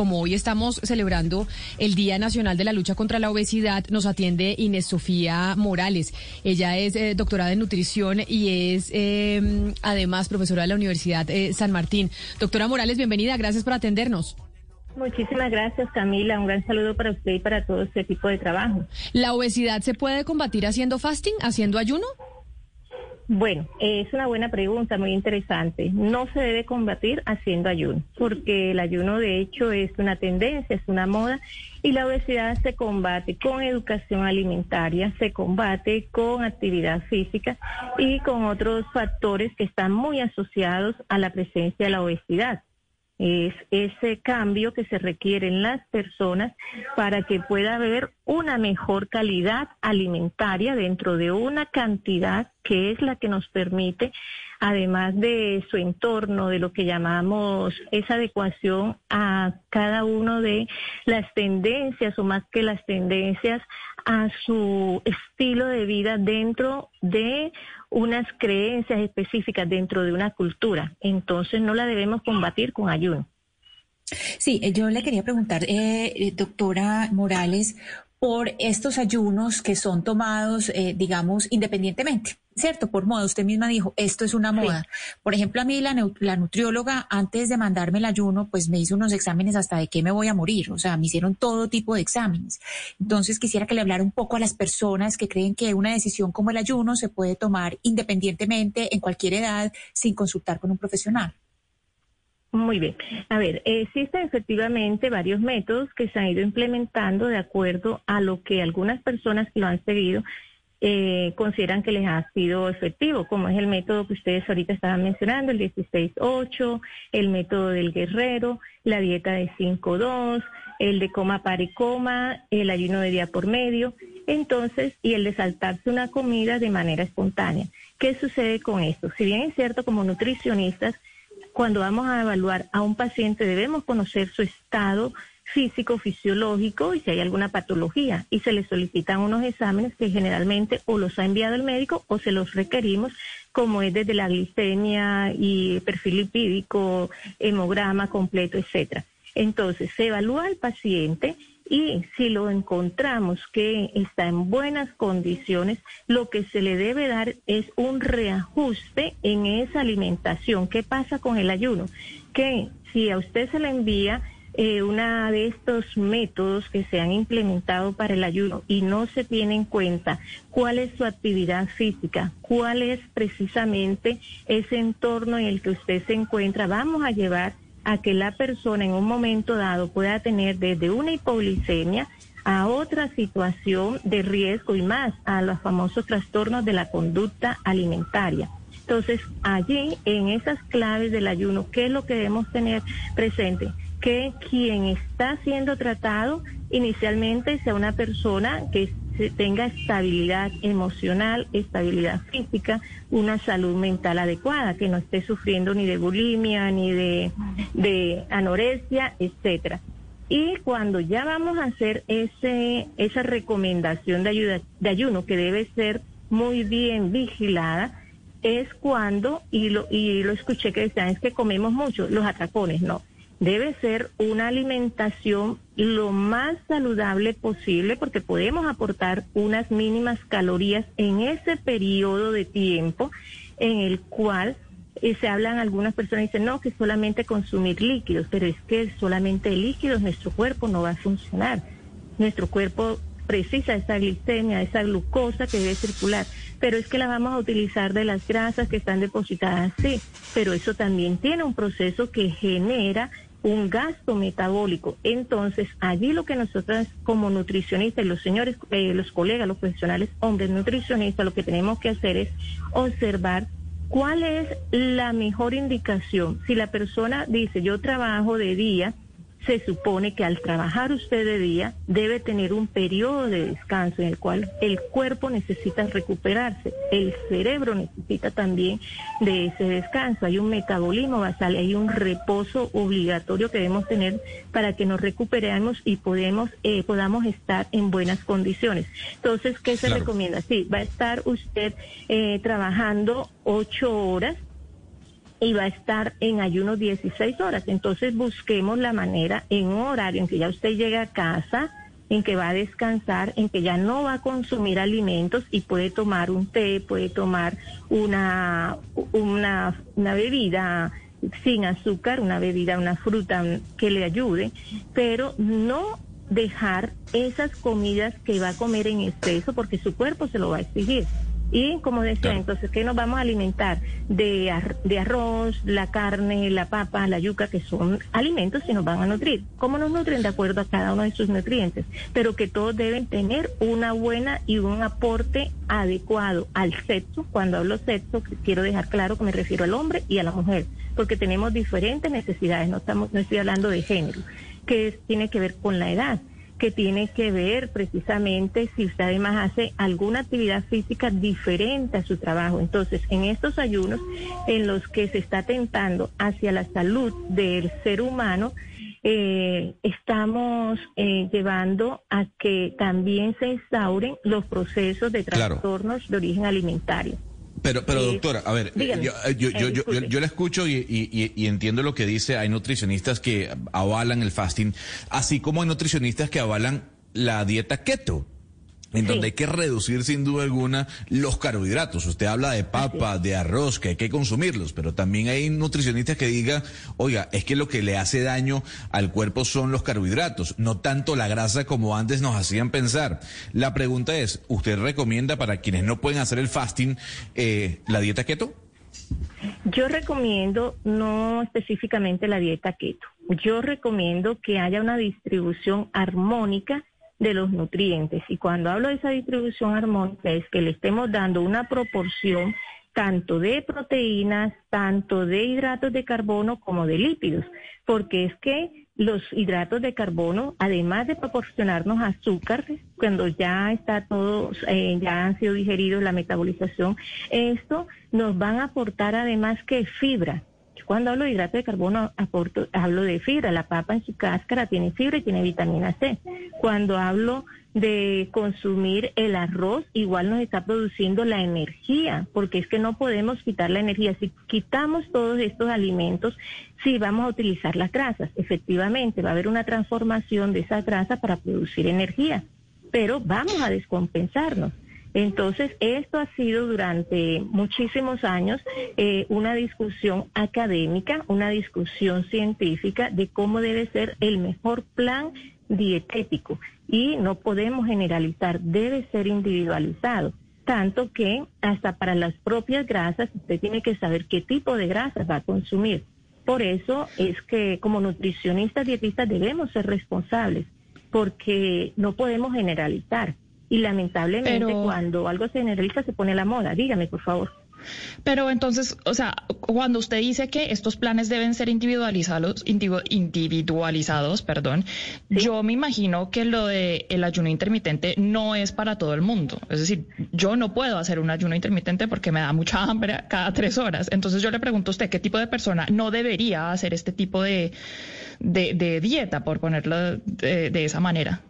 como hoy estamos celebrando el Día Nacional de la Lucha contra la Obesidad, nos atiende Inés Sofía Morales. Ella es eh, doctorada en nutrición y es em, además profesora de la Universidad eh, San Martín. Doctora Morales, bienvenida, gracias por atendernos. Muchísimas gracias, Camila. Un gran saludo para usted y para todo este tipo de trabajo. ¿La obesidad se puede combatir haciendo fasting, haciendo ayuno? Bueno, es una buena pregunta, muy interesante. No se debe combatir haciendo ayuno, porque el ayuno de hecho es una tendencia, es una moda, y la obesidad se combate con educación alimentaria, se combate con actividad física y con otros factores que están muy asociados a la presencia de la obesidad es ese cambio que se requiere en las personas para que pueda haber una mejor calidad alimentaria dentro de una cantidad que es la que nos permite, además de su entorno, de lo que llamamos esa adecuación a cada uno de las tendencias o más que las tendencias, a su estilo de vida dentro de unas creencias específicas dentro de una cultura. Entonces no la debemos combatir con ayuno. Sí, eh, yo le quería preguntar, eh, eh, doctora Morales, por estos ayunos que son tomados, eh, digamos, independientemente, ¿cierto? Por moda, usted misma dijo, esto es una moda. Por ejemplo, a mí la, la, nutrióloga, antes de mandarme el ayuno, pues me hizo unos exámenes hasta de qué me voy a morir, o sea, me hicieron todo tipo de exámenes. Entonces, quisiera que le hablara un poco a las personas que creen que una decisión como el ayuno se puede tomar independientemente, en cualquier edad, sin consultar con un profesional. Muy bien. A ver, existen efectivamente varios métodos que se han ido implementando de acuerdo a lo que algunas personas que lo han seguido eh, consideran que les ha sido efectivo, como es el método que ustedes ahorita estaban mencionando, el 16-8, el método del guerrero, la dieta de 5-2, el de coma para coma, el ayuno de día por medio, entonces, y el de saltarse una comida de manera espontánea. ¿Qué sucede con esto? Si bien es cierto, como nutricionistas, cuando vamos a evaluar a un paciente debemos conocer su estado físico, fisiológico y si hay alguna patología y se le solicitan unos exámenes que generalmente o los ha enviado el médico o se los requerimos como es desde la glicemia y perfil lipídico, hemograma completo, etcétera. Entonces, se evalúa al paciente y si lo encontramos que está en buenas condiciones, lo que se le debe dar es un reajuste en esa alimentación. ¿Qué pasa con el ayuno? Que si a usted se le envía eh, una de estos métodos que se han implementado para el ayuno y no se tiene en cuenta cuál es su actividad física, cuál es precisamente ese entorno en el que usted se encuentra, vamos a llevar a que la persona en un momento dado pueda tener desde una hipoglicemia a otra situación de riesgo y más a los famosos trastornos de la conducta alimentaria. Entonces, allí, en esas claves del ayuno, ¿qué es lo que debemos tener presente? Que quien está siendo tratado inicialmente sea una persona que tenga estabilidad emocional, estabilidad física, una salud mental adecuada, que no esté suyendo ni de bulimia, ni de, de anorexia, etcétera. Y cuando ya vamos a hacer ese, esa recomendación de, ayuda, de ayuno, que debe ser muy bien vigilada, es cuando, y lo, y lo escuché que decían, es que comemos mucho, los atracones, no debe ser una alimentación lo más saludable posible porque podemos aportar unas mínimas calorías en ese periodo de tiempo en el cual eh, se hablan algunas personas y dicen no que solamente consumir líquidos pero es que solamente líquidos nuestro cuerpo no va a funcionar. Nuestro cuerpo precisa esa glicemia esa glucosa que debe circular pero es que la vamos a utilizar de las grasas que están depositadas sí pero eso también tiene un proceso que genera un gasto metabólico. Entonces, allí lo que nosotros como nutricionistas los señores, eh, los colegas, los profesionales hombres nutricionistas, lo que tenemos que hacer es observar cuál es la mejor indicación. Si la persona dice, yo trabajo de día, se supone que al trabajar usted de día debe tener un periodo de descanso en el cual el cuerpo necesita recuperarse, el cerebro necesita también de ese descanso, hay un metabolismo basal, hay un reposo obligatorio que debemos tener para que nos recuperemos y podemos, eh, podamos estar en buenas condiciones. Entonces, ¿qué se recomienda? Sí, va a estar usted eh, trabajando ocho horas y va a estar en ayuno 16 horas. Entonces busquemos la manera en un horario en que ya usted llegue a casa, en que va a descansar, en que ya no va a consumir alimentos y puede tomar un té, puede tomar una, una, una bebida sin azúcar, una bebida, una fruta que le ayude, pero no dejar esas comidas que va a comer en exceso porque su cuerpo se lo va a exigir. Y como decía, entonces, ¿qué nos vamos a alimentar? De, de arroz, la carne, la papa, la yuca, que son alimentos que nos van a nutrir. ¿Cómo nos nutren? De acuerdo a cada uno de sus nutrientes. Pero que todos deben tener una buena y un aporte adecuado al sexo. Cuando hablo sexo, quiero dejar claro que me refiero al hombre y a la mujer, porque tenemos diferentes necesidades, no, estamos, no estoy hablando de género, que tiene que ver con la edad que tiene que ver precisamente si usted además hace alguna actividad física diferente a su trabajo. Entonces, en estos ayunos en los que se está tentando hacia la salud del ser humano, eh, estamos eh, llevando a que también se instauren los procesos de trastornos de origen alimentario. Pero, pero doctora, a ver, yo, yo, yo, yo, yo, la escucho y, y, y, entiendo lo que dice. Hay nutricionistas que avalan el fasting, así como hay nutricionistas que avalan la dieta keto en donde hay que reducir sin duda alguna los carbohidratos. Usted habla de papa, de arroz, que hay que consumirlos, pero también hay nutricionistas que digan, oiga, es que lo que le hace daño al cuerpo son los carbohidratos, no tanto la grasa como antes nos hacían pensar. La pregunta es, ¿usted recomienda para quienes no pueden hacer el fasting eh, la dieta keto? Yo recomiendo no específicamente la dieta keto. Yo recomiendo que haya una distribución armónica de los nutrientes. Y cuando hablo de esa distribución armónica es que le estemos dando una proporción tanto de proteínas, tanto de hidratos de carbono como de lípidos, porque es que los hidratos de carbono, además de proporcionarnos azúcar, cuando ya está todo, eh, ya han sido digeridos la metabolización, esto nos van a aportar además que fibra, cuando hablo de hidrato de carbono, hablo de fibra. La papa en su cáscara tiene fibra y tiene vitamina C. Cuando hablo de consumir el arroz, igual nos está produciendo la energía, porque es que no podemos quitar la energía. Si quitamos todos estos alimentos, sí vamos a utilizar las grasas. Efectivamente, va a haber una transformación de esa grasa para producir energía, pero vamos a descompensarnos. Entonces, esto ha sido durante muchísimos años eh, una discusión académica, una discusión científica de cómo debe ser el mejor plan dietético. Y no podemos generalizar, debe ser individualizado. Tanto que hasta para las propias grasas usted tiene que saber qué tipo de grasas va a consumir. Por eso es que como nutricionistas, dietistas debemos ser responsables, porque no podemos generalizar y lamentablemente cuando algo se generaliza se pone la moda. Dígame, por favor. Pero entonces, o sea, cuando usted dice que estos planes deben ser individualizados, individualizados, perdón, yo me imagino que lo de el ayuno intermitente no es para todo el mundo. Es decir, yo no puedo hacer un ayuno intermitente porque me da mucha hambre cada tres horas. Entonces yo le pregunto a usted, ¿qué tipo de persona no debería hacer este tipo de, de, dieta, por ponerlo de esa manera?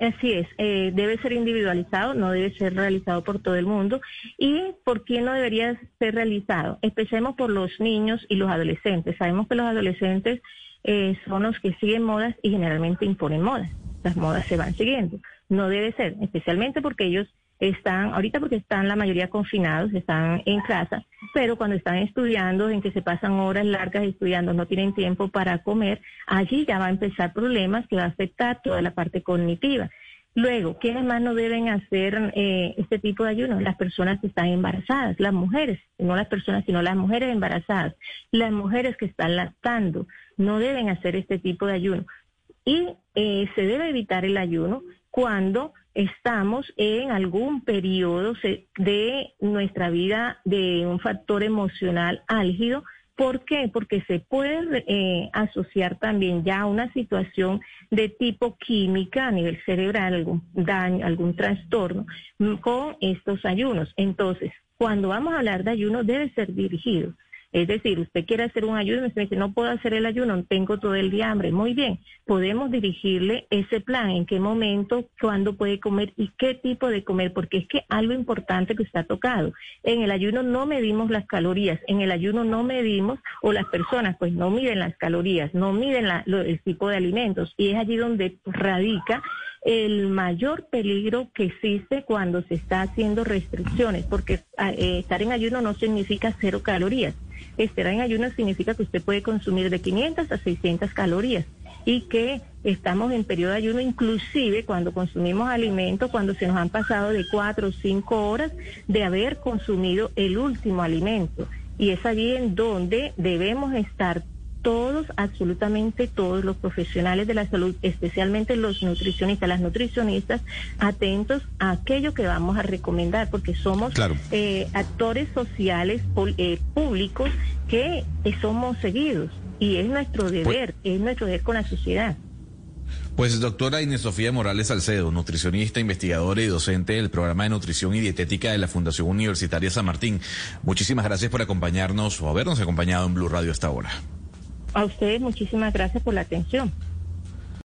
Así es, eh, debe ser individualizado, no debe ser realizado por todo el mundo. ¿Y por quién no debería ser realizado? Empecemos por los niños y los adolescentes. Sabemos que los adolescentes eh, son los que siguen modas y generalmente imponen modas. Las modas se van siguiendo. No debe ser, especialmente porque ellos están, ahorita porque están la mayoría confinados, están en casa, pero cuando están estudiando, en que se pasan horas largas estudiando, no tienen tiempo para comer, allí ya va a empezar problemas que va a afectar toda la parte cognitiva. Luego, ¿quiénes más no deben hacer eh, este tipo de ayuno? Las personas que están embarazadas, las mujeres, no las personas, sino las mujeres embarazadas, las mujeres que están lactando, no deben hacer este tipo de ayuno. Y eh, se debe evitar el ayuno cuando estamos en algún periodo de nuestra vida de un factor emocional álgido. ¿Por qué? Porque se puede eh, asociar también ya a una situación de tipo química a nivel cerebral, algún daño, algún trastorno con estos ayunos. Entonces, cuando vamos a hablar de ayuno debe ser dirigido. Es decir, usted quiere hacer un ayuno y usted dice, no puedo hacer el ayuno, tengo todo el día hambre. Muy bien, podemos dirigirle ese plan, en qué momento, cuándo puede comer y qué tipo de comer, porque es que algo importante que está tocado. En el ayuno no medimos las calorías, en el ayuno no medimos, o las personas pues no miden las calorías, no miden el tipo de alimentos, y es allí donde radica el mayor peligro que existe cuando se está haciendo restricciones, porque ah, eh, estar en ayuno no significa cero calorías. Estar en ayuno significa que usted puede consumir de 500 a 600 calorías y que estamos en periodo de ayuno inclusive cuando consumimos alimentos, cuando se nos han pasado de cuatro o cinco horas de haber consumido el último alimento. Y es allí en donde debemos estar todos, absolutamente todos los profesionales de la salud, especialmente los nutricionistas, las nutricionistas, atentos a aquello que vamos a recomendar, porque somos eh, actores sociales eh, públicos que somos seguidos y es nuestro pues deber, es nuestro deber con la sociedad. Pues doctora Inés Sofía Morales Salcedo, nutricionista, investigadora y docente del programa de nutrición y dietética de la Fundación Universitaria San Martín. Muchísimas gracias por acompañarnos o habernos acompañado en Blue Radio hasta ahora. A ustedes muchísimas gracias por la atención.